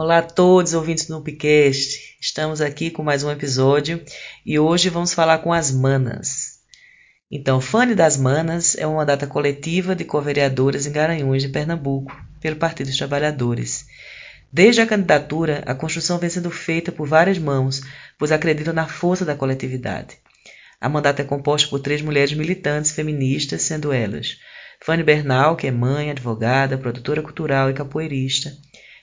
Olá a todos ouvintes do Nupcast. Estamos aqui com mais um episódio e hoje vamos falar com as manas. Então, Fane das Manas é uma data coletiva de co-vereadoras em Garanhuns, de Pernambuco, pelo Partido dos Trabalhadores. Desde a candidatura, a construção vem sendo feita por várias mãos, pois acreditam na força da coletividade. A mandata é composta por três mulheres militantes feministas, sendo elas Fanny Bernal, que é mãe, advogada, produtora cultural e capoeirista,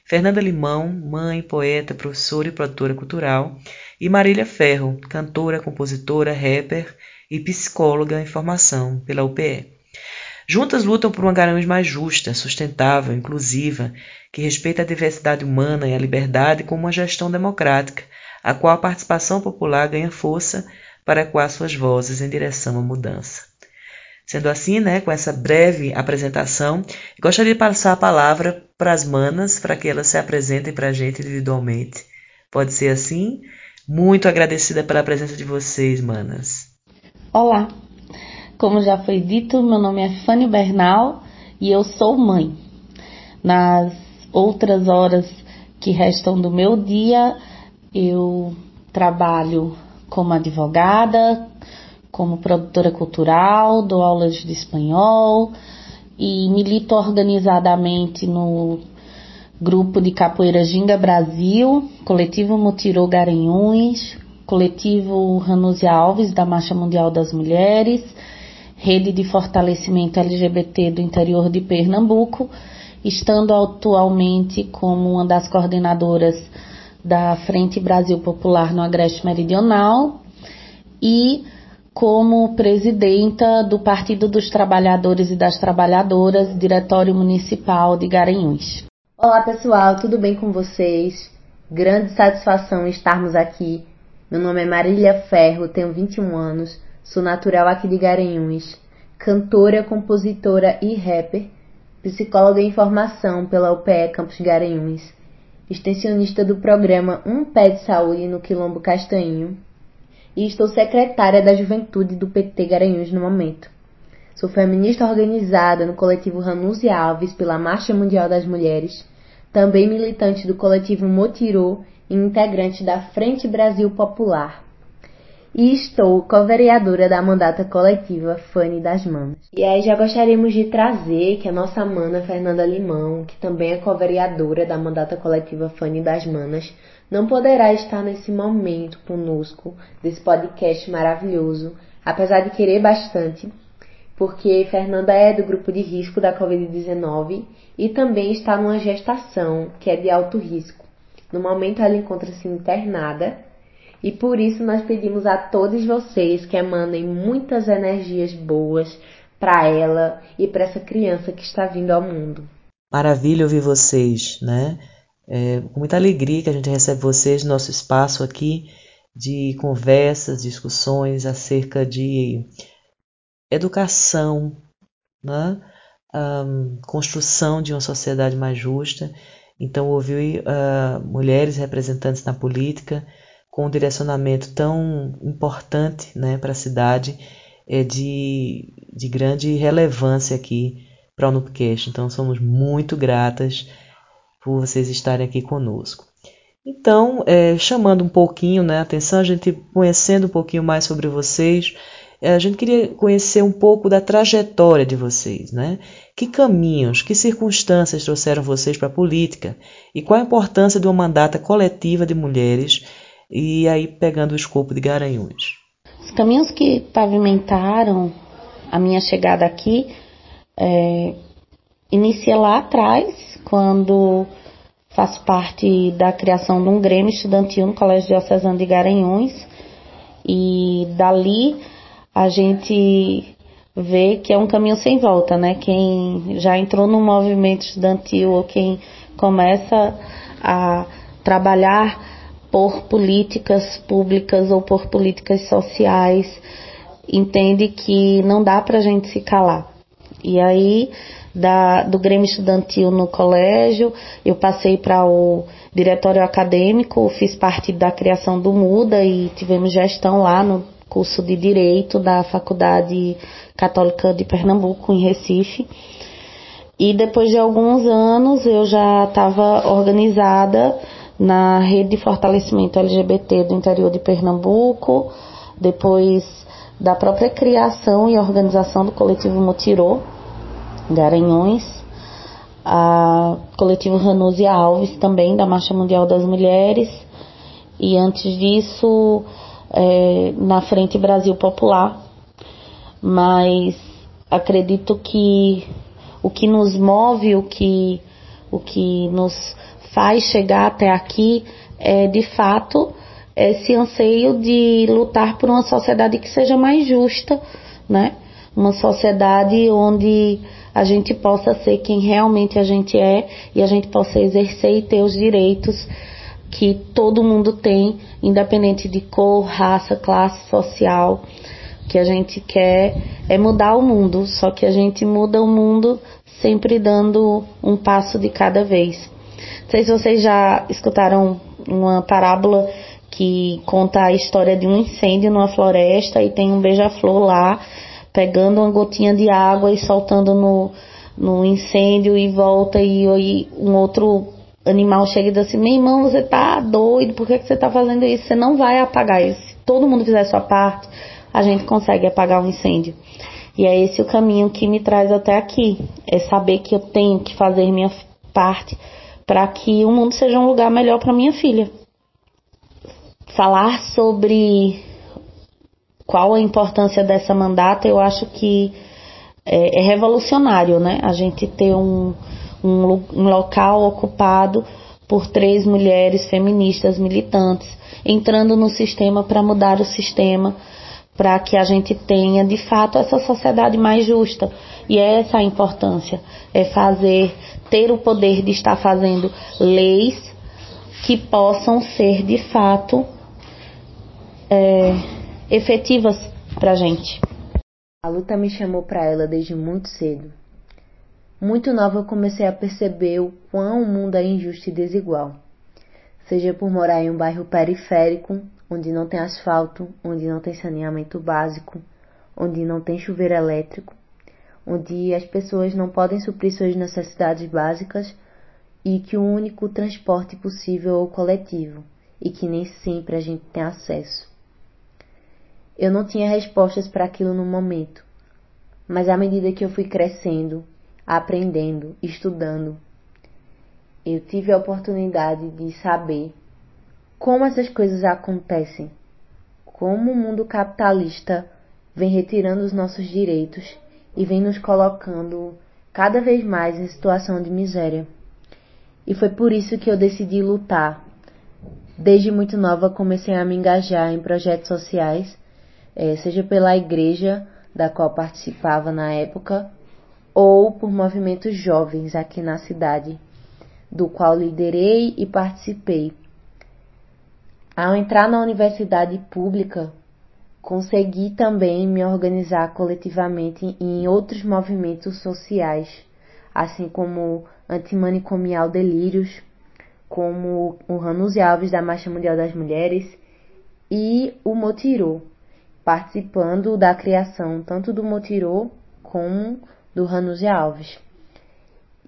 Fernanda Limão, mãe, poeta, professora e produtora cultural, e Marília Ferro, cantora, compositora, rapper e psicóloga em formação pela UPE. Juntas lutam por uma Garanhuns mais justa, sustentável, inclusiva, que respeita a diversidade humana e a liberdade como uma gestão democrática, a qual a participação popular ganha força para ecoar suas vozes em direção à mudança. Sendo assim, né, com essa breve apresentação, gostaria de passar a palavra para as manas, para que elas se apresentem para a gente individualmente. Pode ser assim? Muito agradecida pela presença de vocês, manas. Olá, como já foi dito, meu nome é Fanny Bernal e eu sou mãe. Nas outras horas que restam do meu dia, eu trabalho como advogada, como produtora cultural, dou aulas de espanhol e milito organizadamente no grupo de capoeira Ginga Brasil, coletivo Mutirô Garanhuns, coletivo Ranúzia Alves da Marcha Mundial das Mulheres, rede de fortalecimento LGBT do interior de Pernambuco, estando atualmente como uma das coordenadoras da Frente Brasil Popular no Agreste Meridional e como presidenta do Partido dos Trabalhadores e das Trabalhadoras, Diretório Municipal de Garanhuns. Olá pessoal, tudo bem com vocês? Grande satisfação estarmos aqui. Meu nome é Marília Ferro, tenho 21 anos, sou natural aqui de Garanhuns, cantora, compositora e rapper, psicóloga em formação pela UPE Campus Garanhuns, extensionista do programa Um Pé de Saúde no Quilombo Castanho e estou secretária da Juventude do PT Garanhuns no momento. Sou feminista organizada no coletivo Ranuse Alves pela Marcha Mundial das Mulheres, também militante do coletivo Motirô e integrante da Frente Brasil Popular. E estou co-vereadora da mandata coletiva Fane das Manas. E aí já gostaríamos de trazer que a nossa mana Fernanda Limão, que também é co-vereadora da mandata coletiva Fane das Manas, não poderá estar nesse momento conosco, desse podcast maravilhoso, apesar de querer bastante, porque Fernanda é do grupo de risco da Covid-19 e também está numa gestação que é de alto risco. No momento ela encontra-se internada e por isso nós pedimos a todos vocês que mandem muitas energias boas para ela e para essa criança que está vindo ao mundo. Maravilha ouvir vocês, né? É com muita alegria que a gente recebe vocês no nosso espaço aqui de conversas, discussões acerca de educação, né? Um, construção de uma sociedade mais justa. Então, ouvir uh, mulheres representantes na política com um direcionamento tão importante né, para a cidade é de, de grande relevância aqui para o Nupcast. Então, somos muito gratas por vocês estarem aqui conosco. Então, é, chamando um pouquinho né, a atenção, a gente conhecendo um pouquinho mais sobre vocês, é, a gente queria conhecer um pouco da trajetória de vocês, né? Que caminhos, que circunstâncias trouxeram vocês para a política e qual a importância de uma mandata coletiva de mulheres e aí pegando o escopo de Garanhuns. Os caminhos que pavimentaram a minha chegada aqui é, inicia lá atrás, quando faço parte da criação de um Grêmio Estudantil no Colégio Diocesano de Garanhuns. E dali a gente vê que é um caminho sem volta, né? Quem já entrou no movimento estudantil ou quem começa a trabalhar por políticas públicas ou por políticas sociais entende que não dá para a gente se calar. E aí da, do Grêmio Estudantil no colégio, eu passei para o diretório acadêmico, fiz parte da criação do MUDA e tivemos gestão lá no curso de Direito da Faculdade Católica de Pernambuco, em Recife. E depois de alguns anos eu já estava organizada na rede de fortalecimento LGBT do interior de Pernambuco, depois da própria criação e organização do coletivo Motirô, Garanhões, a coletivo Ranúzia Alves também, da Marcha Mundial das Mulheres, e antes disso, é, na Frente Brasil Popular. Mas acredito que o que nos move, o que, o que nos faz chegar até aqui é de fato esse anseio de lutar por uma sociedade que seja mais justa, né? Uma sociedade onde a gente possa ser quem realmente a gente é e a gente possa exercer e ter os direitos que todo mundo tem, independente de cor, raça, classe social. O que a gente quer é mudar o mundo, só que a gente muda o mundo sempre dando um passo de cada vez. Não sei se vocês já escutaram uma parábola que conta a história de um incêndio numa floresta e tem um beija-flor lá pegando uma gotinha de água e soltando no, no incêndio e volta e, um outro animal chega e diz assim, meu irmão, você tá doido, por que, que você tá fazendo isso? Você não vai apagar isso. Se todo mundo fizer sua parte, a gente consegue apagar um incêndio. E é esse o caminho que me traz até aqui. É saber que eu tenho que fazer minha parte para que o mundo seja um lugar melhor para minha filha. Falar sobre qual a importância dessa mandata, eu acho que é, é revolucionário, né? A gente ter um, um, um local ocupado por três mulheres feministas militantes, entrando no sistema para mudar o sistema, para que a gente tenha de fato essa sociedade mais justa. E é essa a importância, é fazer, ter o poder de estar fazendo leis que possam ser de fato é, efetivas para a gente. A luta me chamou para ela desde muito cedo. Muito nova eu comecei a perceber o quão o mundo é injusto e desigual. Seja por morar em um bairro periférico, onde não tem asfalto, onde não tem saneamento básico, onde não tem chuveiro elétrico, onde as pessoas não podem suprir suas necessidades básicas e que o único transporte possível é o coletivo e que nem sempre a gente tem acesso. Eu não tinha respostas para aquilo no momento, mas à medida que eu fui crescendo, aprendendo, estudando, eu tive a oportunidade de saber como essas coisas acontecem, como o mundo capitalista vem retirando os nossos direitos e vem nos colocando cada vez mais em situação de miséria. E foi por isso que eu decidi lutar. Desde muito nova comecei a me engajar em projetos sociais, eh, seja pela igreja da qual participava na época, ou por movimentos jovens aqui na cidade, do qual liderei e participei. Ao entrar na universidade pública, consegui também me organizar coletivamente em outros movimentos sociais, assim como Antimanicomial Delírios, como o Ranus Alves da Marcha Mundial das Mulheres e o Motirô, participando da criação tanto do Motirô como do Ranúzia Alves.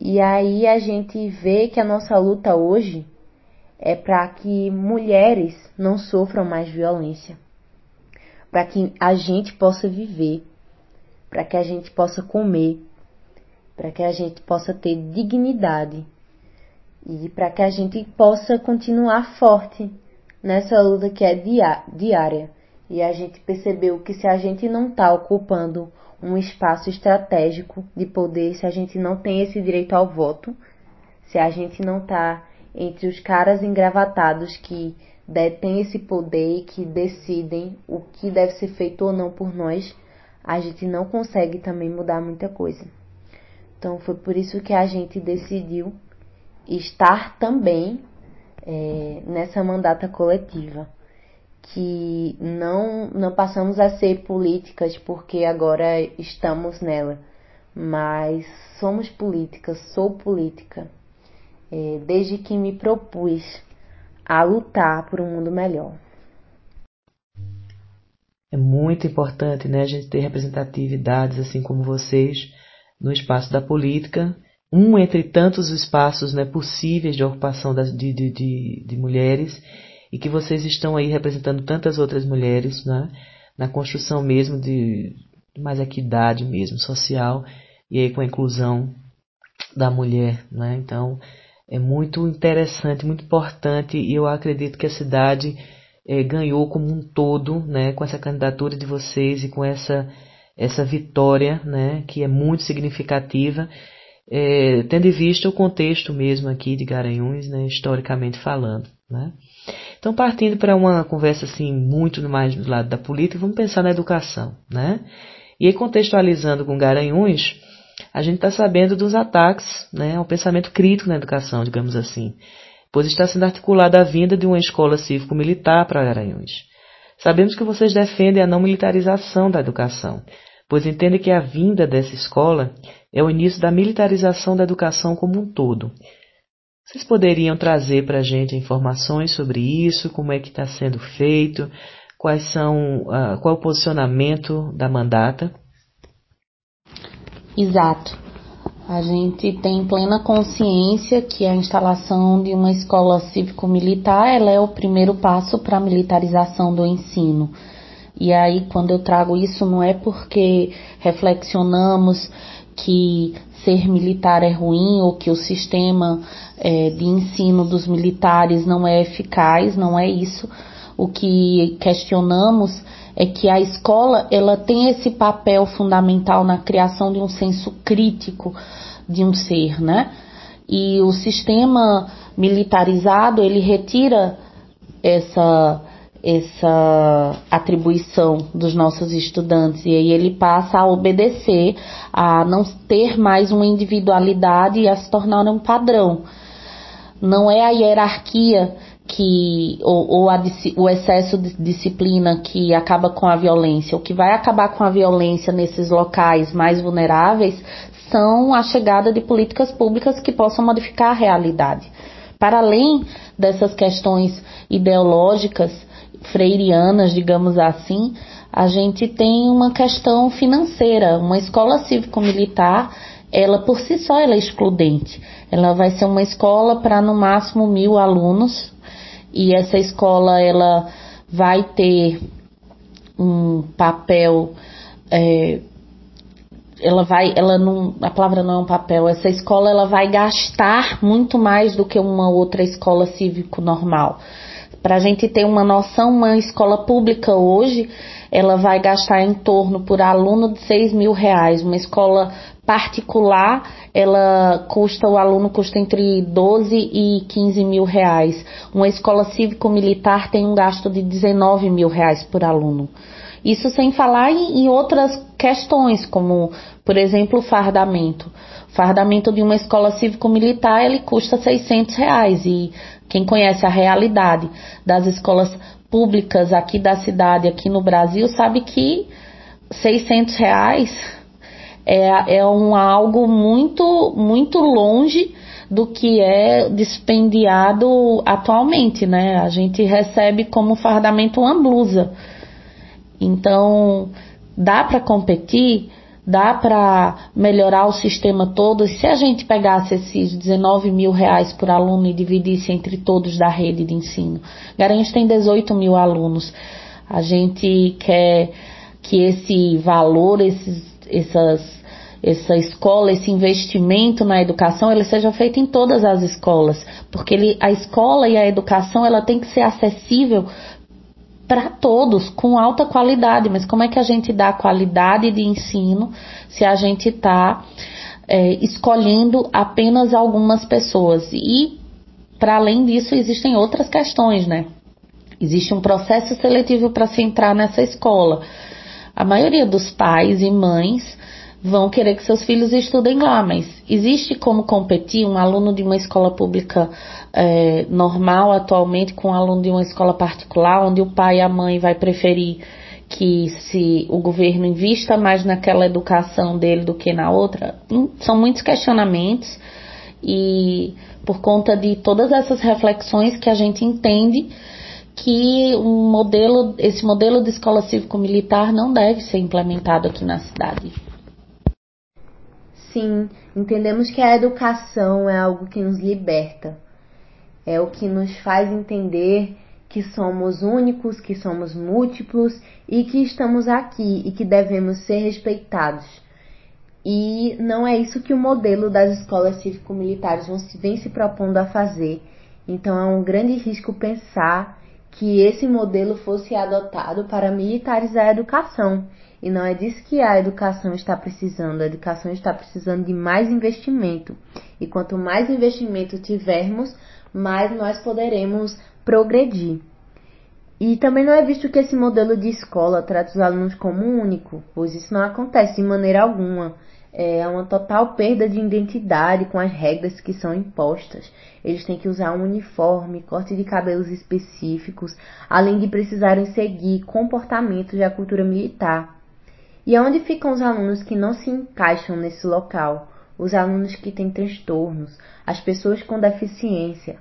E aí a gente vê que a nossa luta hoje é para que mulheres não sofram mais violência, para que a gente possa viver, para que a gente possa comer, para que a gente possa ter dignidade e para que a gente possa continuar forte nessa luta que é diária. E a gente percebeu que se a gente não está ocupando um espaço estratégico de poder se a gente não tem esse direito ao voto, se a gente não está entre os caras engravatados que detêm esse poder e que decidem o que deve ser feito ou não por nós, a gente não consegue também mudar muita coisa. Então foi por isso que a gente decidiu estar também é, nessa mandata coletiva que não, não passamos a ser políticas porque agora estamos nela, mas somos políticas, sou política, é, desde que me propus a lutar por um mundo melhor. É muito importante né, a gente ter representatividades assim como vocês no espaço da política. Um entre tantos espaços né, possíveis de ocupação das, de, de, de, de, mulheres e que vocês estão aí representando tantas outras mulheres né, na construção mesmo de mais equidade mesmo social e aí com a inclusão da mulher. Né? Então é muito interessante, muito importante e eu acredito que a cidade é, ganhou como um todo né, com essa candidatura de vocês e com essa, essa vitória né, que é muito significativa é, tendo em vista o contexto mesmo aqui de Garanhuns, né, historicamente falando. Né? Então, partindo para uma conversa assim muito mais do lado da política, vamos pensar na educação. Né? E aí, contextualizando com Garanhuns, a gente está sabendo dos ataques né, ao pensamento crítico na educação, digamos assim, pois está sendo articulada a vinda de uma escola cívico-militar para Garanhuns. Sabemos que vocês defendem a não militarização da educação, pois entendem que a vinda dessa escola é o início da militarização da educação como um todo. Vocês poderiam trazer para a gente informações sobre isso, como é que está sendo feito, quais são, uh, qual o posicionamento da mandata? Exato. A gente tem plena consciência que a instalação de uma escola cívico-militar ela é o primeiro passo para a militarização do ensino. E aí, quando eu trago isso, não é porque reflexionamos que ser militar é ruim ou que o sistema é, de ensino dos militares não é eficaz, não é isso. O que questionamos é que a escola ela tem esse papel fundamental na criação de um senso crítico de um ser, né? E o sistema militarizado ele retira essa essa atribuição dos nossos estudantes e aí ele passa a obedecer, a não ter mais uma individualidade e a se tornar um padrão. Não é a hierarquia que ou, ou a, o excesso de disciplina que acaba com a violência. O que vai acabar com a violência nesses locais mais vulneráveis são a chegada de políticas públicas que possam modificar a realidade. Para além dessas questões ideológicas, freirianas, digamos assim, a gente tem uma questão financeira. Uma escola cívico-militar, ela por si só ela é excludente. Ela vai ser uma escola para no máximo mil alunos e essa escola ela vai ter um papel é, ela vai, ela não, a palavra não é um papel, essa escola ela vai gastar muito mais do que uma outra escola cívico normal. Para a gente ter uma noção, uma escola pública hoje, ela vai gastar em torno por aluno de 6 mil reais. Uma escola particular, ela custa, o aluno custa entre 12 e 15 mil reais. Uma escola cívico-militar tem um gasto de 19 mil reais por aluno. Isso sem falar em, outras questões, como, por exemplo, o fardamento. Fardamento de uma escola cívico-militar, ele custa 600 reais e quem conhece a realidade das escolas públicas aqui da cidade, aqui no Brasil, sabe que 600 reais é, é um algo muito, muito longe do que é dispendiado atualmente, né? A gente recebe como fardamento uma blusa. Então, dá para competir, dá para melhorar o sistema todo. Se a gente pegasse esses 19 mil reais por aluno e dividisse entre todos da rede de ensino, Garanhuns tem 18 mil alunos. A gente quer que esse valor, esses, essas, essa escola, esse investimento na educação, ele seja feito em todas as escolas, porque ele, a escola e a educação ela tem que ser acessível para todos, com alta qualidade. Mas como é que a gente dá qualidade de ensino se a gente está é, escolhendo apenas algumas pessoas? E, para além disso, existem outras questões, né? Existe um processo seletivo para se entrar nessa escola. A maioria dos pais e mães vão querer que seus filhos estudem lá, mas existe como competir um aluno de uma escola pública é, normal atualmente com um aluno de uma escola particular, onde o pai e a mãe vai preferir que se o governo invista mais naquela educação dele do que na outra? Hum, são muitos questionamentos e por conta de todas essas reflexões que a gente entende que um modelo, esse modelo de escola cívico-militar não deve ser implementado aqui na cidade. Sim, entendemos que a educação é algo que nos liberta, é o que nos faz entender que somos únicos, que somos múltiplos e que estamos aqui e que devemos ser respeitados. E não é isso que o modelo das escolas cívico-militares vem se propondo a fazer. Então é um grande risco pensar que esse modelo fosse adotado para militarizar a educação. E não é disso que a educação está precisando. A educação está precisando de mais investimento. E quanto mais investimento tivermos, mais nós poderemos progredir. E também não é visto que esse modelo de escola trata os alunos como único, pois isso não acontece de maneira alguma. É uma total perda de identidade com as regras que são impostas. Eles têm que usar um uniforme, corte de cabelos específicos, além de precisarem seguir comportamentos da cultura militar. E onde ficam os alunos que não se encaixam nesse local? Os alunos que têm transtornos, as pessoas com deficiência,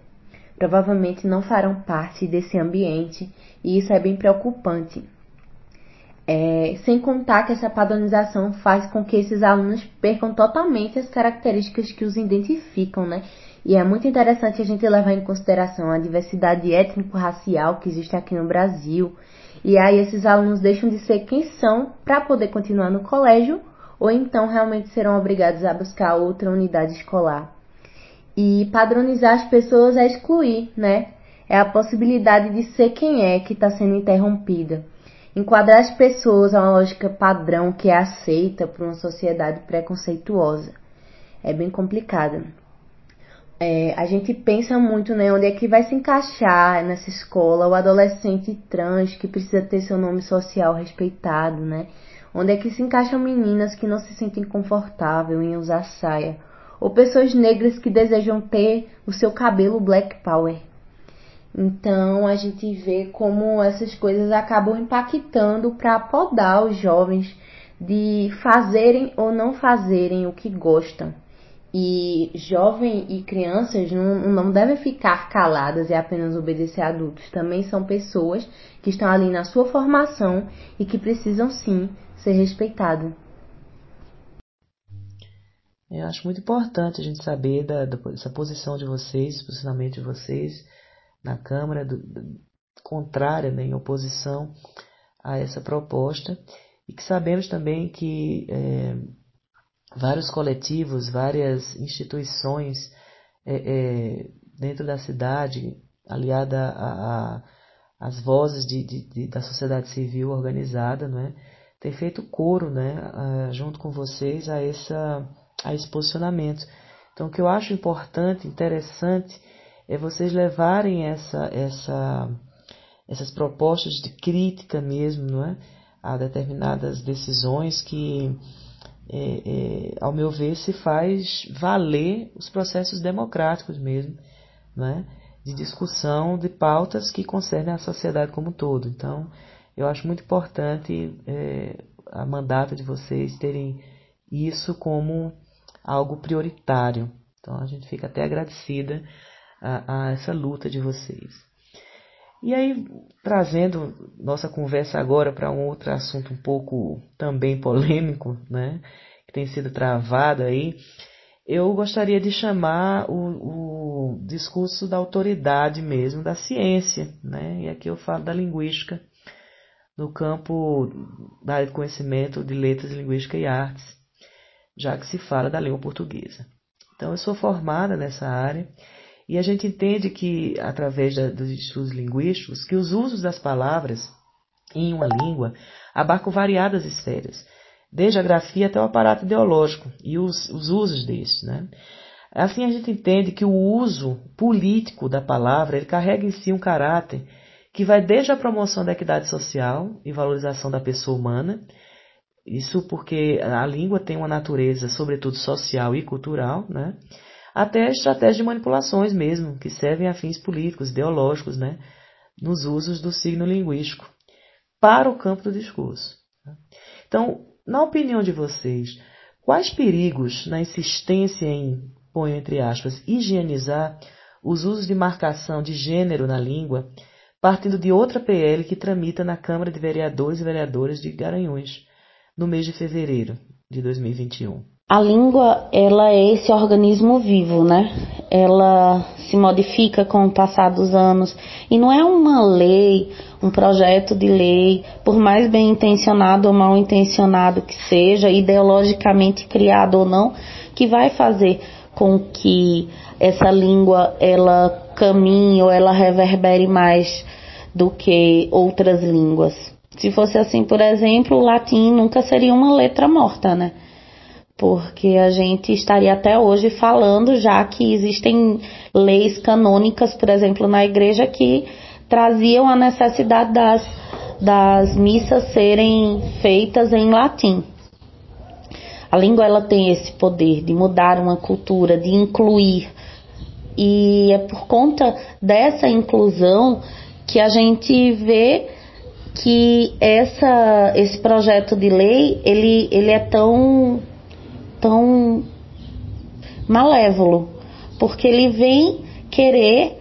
provavelmente não farão parte desse ambiente e isso é bem preocupante. É, sem contar que essa padronização faz com que esses alunos percam totalmente as características que os identificam, né? E é muito interessante a gente levar em consideração a diversidade étnico-racial que existe aqui no Brasil. E aí esses alunos deixam de ser quem são para poder continuar no colégio ou então realmente serão obrigados a buscar outra unidade escolar. E padronizar as pessoas é excluir, né? É a possibilidade de ser quem é que está sendo interrompida. Enquadrar as pessoas a uma lógica padrão que é aceita por uma sociedade preconceituosa. É bem complicado. É, a gente pensa muito né, onde é que vai se encaixar nessa escola o adolescente trans que precisa ter seu nome social respeitado, né? Onde é que se encaixam meninas que não se sentem confortáveis em usar saia ou pessoas negras que desejam ter o seu cabelo black power. Então a gente vê como essas coisas acabam impactando para podar os jovens de fazerem ou não fazerem o que gostam. E jovem e crianças não, não devem ficar caladas e apenas obedecer a adultos. Também são pessoas que estão ali na sua formação e que precisam sim ser respeitadas. Eu acho muito importante a gente saber da, dessa posição de vocês, posicionamento de vocês na Câmara, do, do, contrária, né, em oposição a essa proposta, e que sabemos também que é, vários coletivos, várias instituições é, é, dentro da cidade, aliada às vozes de, de, de, da sociedade civil organizada, não é? tem feito coro né, junto com vocês a essa a esse posicionamento. Então, o que eu acho importante, interessante, é vocês levarem essa, essa, essas propostas de crítica mesmo, não é? A determinadas decisões que, é, é, ao meu ver, se faz valer os processos democráticos mesmo, não é? De discussão de pautas que concernem a sociedade como um todo. Então, eu acho muito importante é, a mandata de vocês terem isso como algo prioritário. Então a gente fica até agradecida a, a essa luta de vocês. E aí, trazendo nossa conversa agora para um outro assunto um pouco também polêmico, né, que tem sido travado aí, eu gostaria de chamar o, o discurso da autoridade mesmo, da ciência, né, e aqui eu falo da linguística, no campo da área de conhecimento de letras, linguística e artes já que se fala da língua portuguesa. Então, eu sou formada nessa área e a gente entende que, através da, dos estudos linguísticos, que os usos das palavras em uma língua abarcam variadas esferas, desde a grafia até o aparato ideológico e os, os usos destes. Né? Assim, a gente entende que o uso político da palavra ele carrega em si um caráter que vai desde a promoção da equidade social e valorização da pessoa humana, isso porque a língua tem uma natureza, sobretudo social e cultural, né? Até estratégias de manipulações mesmo, que servem a fins políticos, ideológicos, né? nos usos do signo linguístico, para o campo do discurso. Então, na opinião de vocês, quais perigos na insistência em, ponho entre aspas, higienizar os usos de marcação de gênero na língua, partindo de outra PL que tramita na Câmara de Vereadores e Vereadoras de Garanhuns? no mês de fevereiro de 2021. A língua, ela é esse organismo vivo, né? Ela se modifica com o passar dos anos e não é uma lei, um projeto de lei, por mais bem intencionado ou mal intencionado que seja, ideologicamente criado ou não, que vai fazer com que essa língua ela caminhe ou ela reverbere mais do que outras línguas. Se fosse assim, por exemplo, o latim nunca seria uma letra morta, né? Porque a gente estaria até hoje falando, já que existem leis canônicas, por exemplo, na igreja, que traziam a necessidade das, das missas serem feitas em latim. A língua ela tem esse poder de mudar uma cultura, de incluir. E é por conta dessa inclusão que a gente vê que essa, esse projeto de lei ele, ele é tão, tão malévolo, porque ele vem querer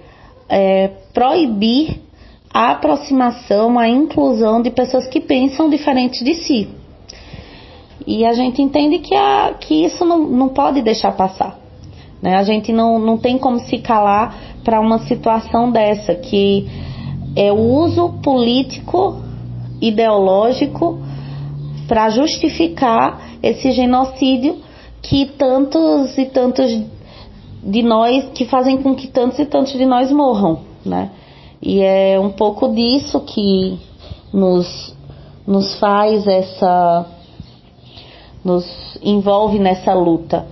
é, proibir a aproximação, a inclusão de pessoas que pensam diferente de si. E a gente entende que, a, que isso não, não pode deixar passar. Né? A gente não, não tem como se calar para uma situação dessa, que é o uso político, ideológico, para justificar esse genocídio que tantos e tantos de nós, que fazem com que tantos e tantos de nós morram, né? E é um pouco disso que nos, nos faz essa nos envolve nessa luta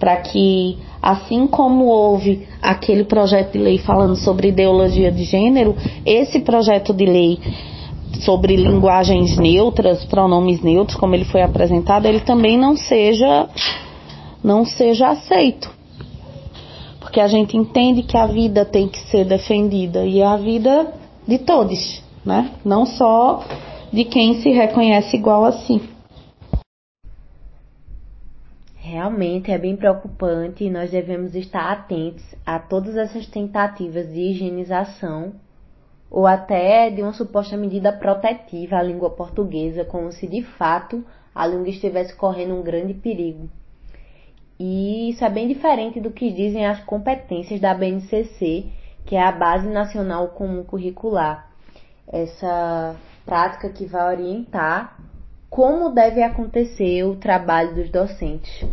para que, assim como houve aquele projeto de lei falando sobre ideologia de gênero, esse projeto de lei sobre linguagens neutras, pronomes neutros, como ele foi apresentado, ele também não seja não seja aceito. Porque a gente entende que a vida tem que ser defendida e é a vida de todos, né? Não só de quem se reconhece igual a si. Realmente é bem preocupante e nós devemos estar atentos a todas essas tentativas de higienização ou até de uma suposta medida protetiva à língua portuguesa, como se de fato a língua estivesse correndo um grande perigo. E isso é bem diferente do que dizem as competências da BNCC, que é a Base Nacional Comum Curricular. Essa prática que vai orientar como deve acontecer o trabalho dos docentes.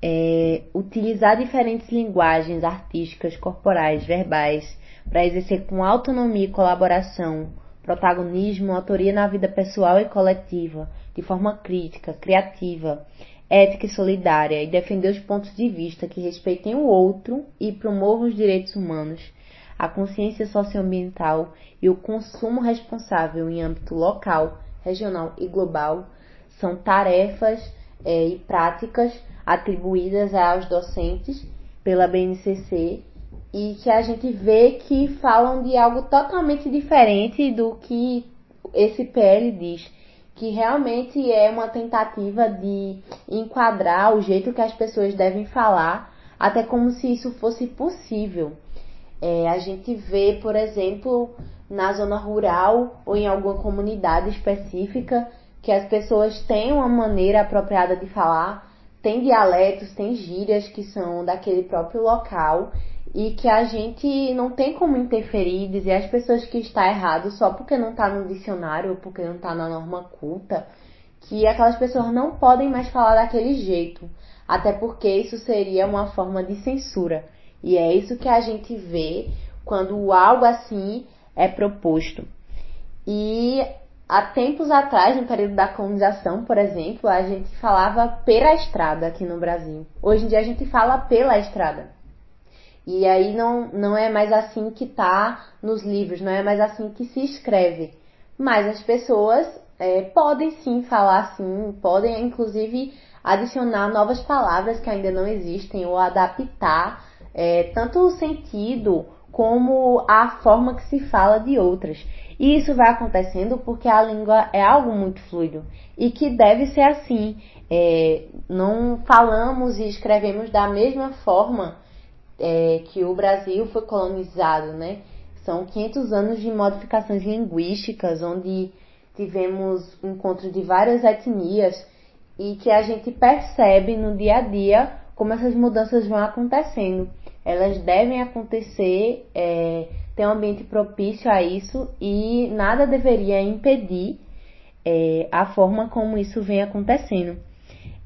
É, utilizar diferentes linguagens artísticas, corporais, verbais, para exercer com autonomia e colaboração, protagonismo, autoria na vida pessoal e coletiva, de forma crítica, criativa, ética e solidária, e defender os pontos de vista que respeitem o outro e promovam os direitos humanos, a consciência socioambiental e o consumo responsável em âmbito local, regional e global são tarefas é, e práticas atribuídas aos docentes pela BNCC e que a gente vê que falam de algo totalmente diferente do que esse PL diz, que realmente é uma tentativa de enquadrar o jeito que as pessoas devem falar, até como se isso fosse possível. É, a gente vê, por exemplo, na zona rural ou em alguma comunidade específica que as pessoas têm uma maneira apropriada de falar, tem dialetos, tem gírias que são daquele próprio local e que a gente não tem como interferir e dizer às pessoas que está errado só porque não está no dicionário ou porque não está na norma culta, que aquelas pessoas não podem mais falar daquele jeito, até porque isso seria uma forma de censura. E é isso que a gente vê quando algo assim é proposto. E há tempos atrás, no período da colonização, por exemplo, a gente falava pela estrada aqui no Brasil. Hoje em dia a gente fala pela estrada. E aí não, não é mais assim que tá nos livros, não é mais assim que se escreve. Mas as pessoas é, podem sim falar assim, podem inclusive adicionar novas palavras que ainda não existem ou adaptar é, tanto o sentido como a forma que se fala de outras. E isso vai acontecendo porque a língua é algo muito fluido e que deve ser assim. É, não falamos e escrevemos da mesma forma é, que o Brasil foi colonizado, né? São 500 anos de modificações linguísticas, onde tivemos encontros de várias etnias e que a gente percebe no dia a dia como essas mudanças vão acontecendo. Elas devem acontecer, é, ter um ambiente propício a isso e nada deveria impedir é, a forma como isso vem acontecendo.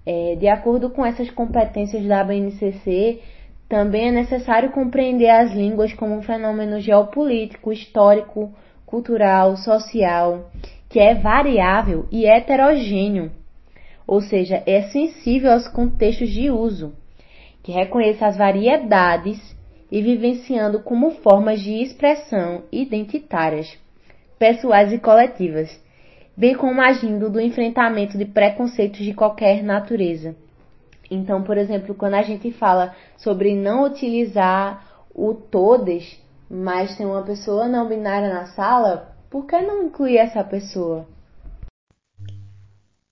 É, de acordo com essas competências da BNCC, também é necessário compreender as línguas como um fenômeno geopolítico, histórico, cultural, social, que é variável e heterogêneo, ou seja, é sensível aos contextos de uso, que reconheça as variedades e vivenciando como formas de expressão identitárias, pessoais e coletivas, bem como agindo do enfrentamento de preconceitos de qualquer natureza. Então, por exemplo, quando a gente fala sobre não utilizar o todes, mas tem uma pessoa não binária na sala, por que não incluir essa pessoa?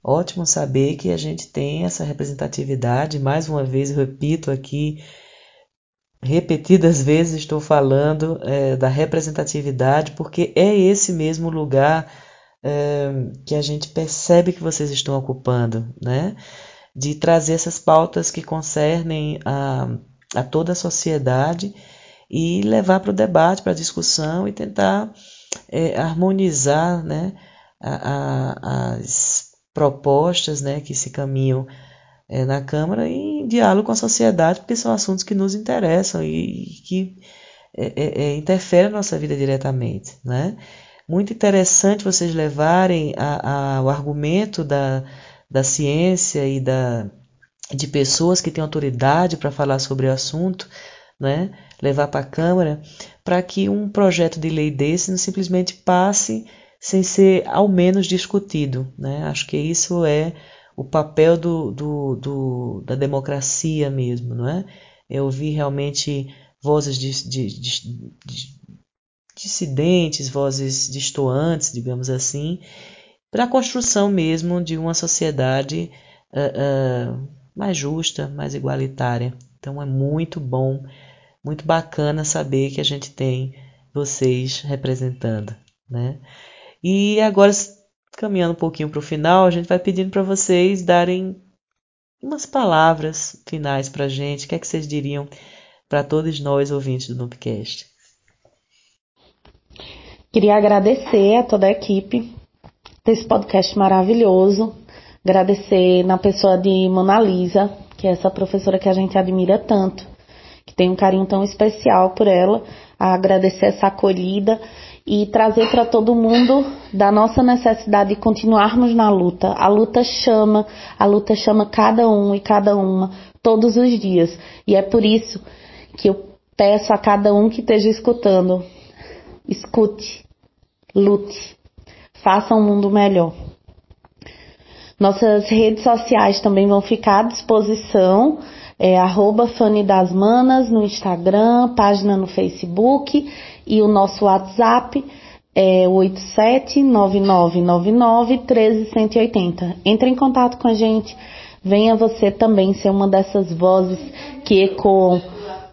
Ótimo saber que a gente tem essa representatividade. Mais uma vez, repito aqui, repetidas vezes estou falando é, da representatividade, porque é esse mesmo lugar é, que a gente percebe que vocês estão ocupando, né? De trazer essas pautas que concernem a, a toda a sociedade e levar para o debate, para a discussão e tentar é, harmonizar né, a, a, as propostas né, que se caminham é, na Câmara em diálogo com a sociedade, porque são assuntos que nos interessam e, e que é, é, é interferem na nossa vida diretamente. Né? Muito interessante vocês levarem a, o argumento da, da ciência e da, de pessoas que têm autoridade para falar sobre o assunto, né? levar para a Câmara, para que um projeto de lei desse não simplesmente passe sem ser ao menos discutido. Né? Acho que isso é o papel do, do, do, da democracia mesmo. Não é? Eu ouvi realmente vozes de, de, de, de dissidentes, vozes distoantes, digamos assim, para a construção mesmo de uma sociedade uh, uh, mais justa, mais igualitária. Então é muito bom, muito bacana saber que a gente tem vocês representando, né? E agora caminhando um pouquinho para o final, a gente vai pedindo para vocês darem umas palavras finais para a gente. O que é que vocês diriam para todos nós ouvintes do Nubcast? Queria agradecer a toda a equipe desse podcast maravilhoso. Agradecer na pessoa de Mona Lisa, que é essa professora que a gente admira tanto, que tem um carinho tão especial por ela. Agradecer essa acolhida e trazer para todo mundo da nossa necessidade de continuarmos na luta. A luta chama, a luta chama cada um e cada uma todos os dias. E é por isso que eu peço a cada um que esteja escutando, escute, lute faça um mundo melhor. Nossas redes sociais também vão ficar à disposição. É arroba Fanny das Manas no Instagram, página no Facebook e o nosso WhatsApp é 8799991380. Entre em contato com a gente. Venha você também ser uma dessas vozes que ecoam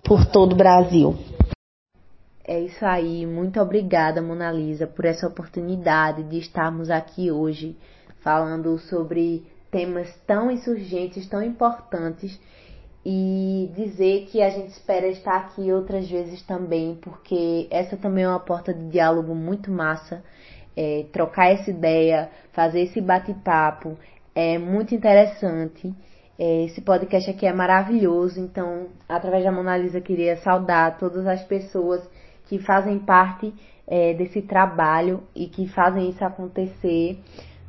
por todo o Brasil. É isso aí. Muito obrigada, Mona Lisa, por essa oportunidade de estarmos aqui hoje falando sobre temas tão insurgentes, tão importantes e dizer que a gente espera estar aqui outras vezes também, porque essa também é uma porta de diálogo muito massa. É, trocar essa ideia, fazer esse bate-papo é muito interessante. É, esse podcast aqui é maravilhoso, então, através da Mona Lisa, queria saudar todas as pessoas que fazem parte é, desse trabalho e que fazem isso acontecer.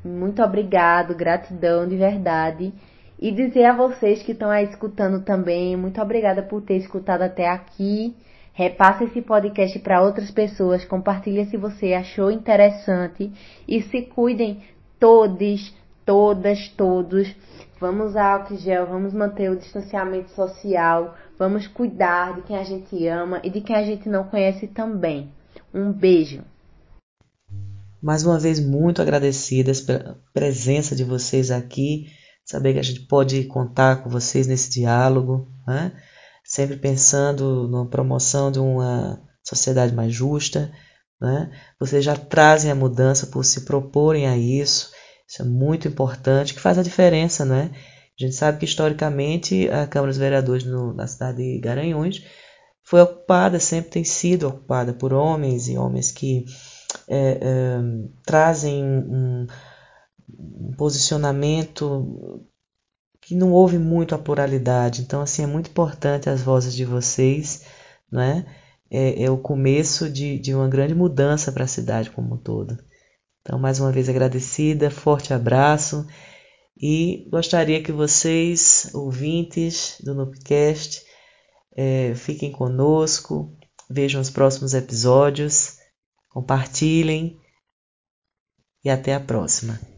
Muito obrigado, gratidão de verdade. E dizer a vocês que estão aí escutando também, muito obrigada por ter escutado até aqui. Repasse esse podcast para outras pessoas, compartilhe se você achou interessante e se cuidem todos, todas, todos. Vamos usar álcool gel, vamos manter o distanciamento social, Vamos cuidar de quem a gente ama e de quem a gente não conhece também. Um beijo. Mais uma vez, muito agradecidas pela presença de vocês aqui. Saber que a gente pode contar com vocês nesse diálogo, né? sempre pensando na promoção de uma sociedade mais justa. Né? Vocês já trazem a mudança por se proporem a isso. Isso é muito importante, que faz a diferença, né? A gente sabe que historicamente a Câmara dos Vereadores no, na cidade de Garanhuns foi ocupada, sempre tem sido ocupada por homens e homens que é, é, trazem um, um posicionamento que não houve muito a pluralidade. Então, assim, é muito importante as vozes de vocês, né? É, é o começo de, de uma grande mudança para a cidade como um todo. Então, mais uma vez agradecida, forte abraço e gostaria que vocês, ouvintes do Nupcast, é, fiquem conosco, vejam os próximos episódios, compartilhem e até a próxima.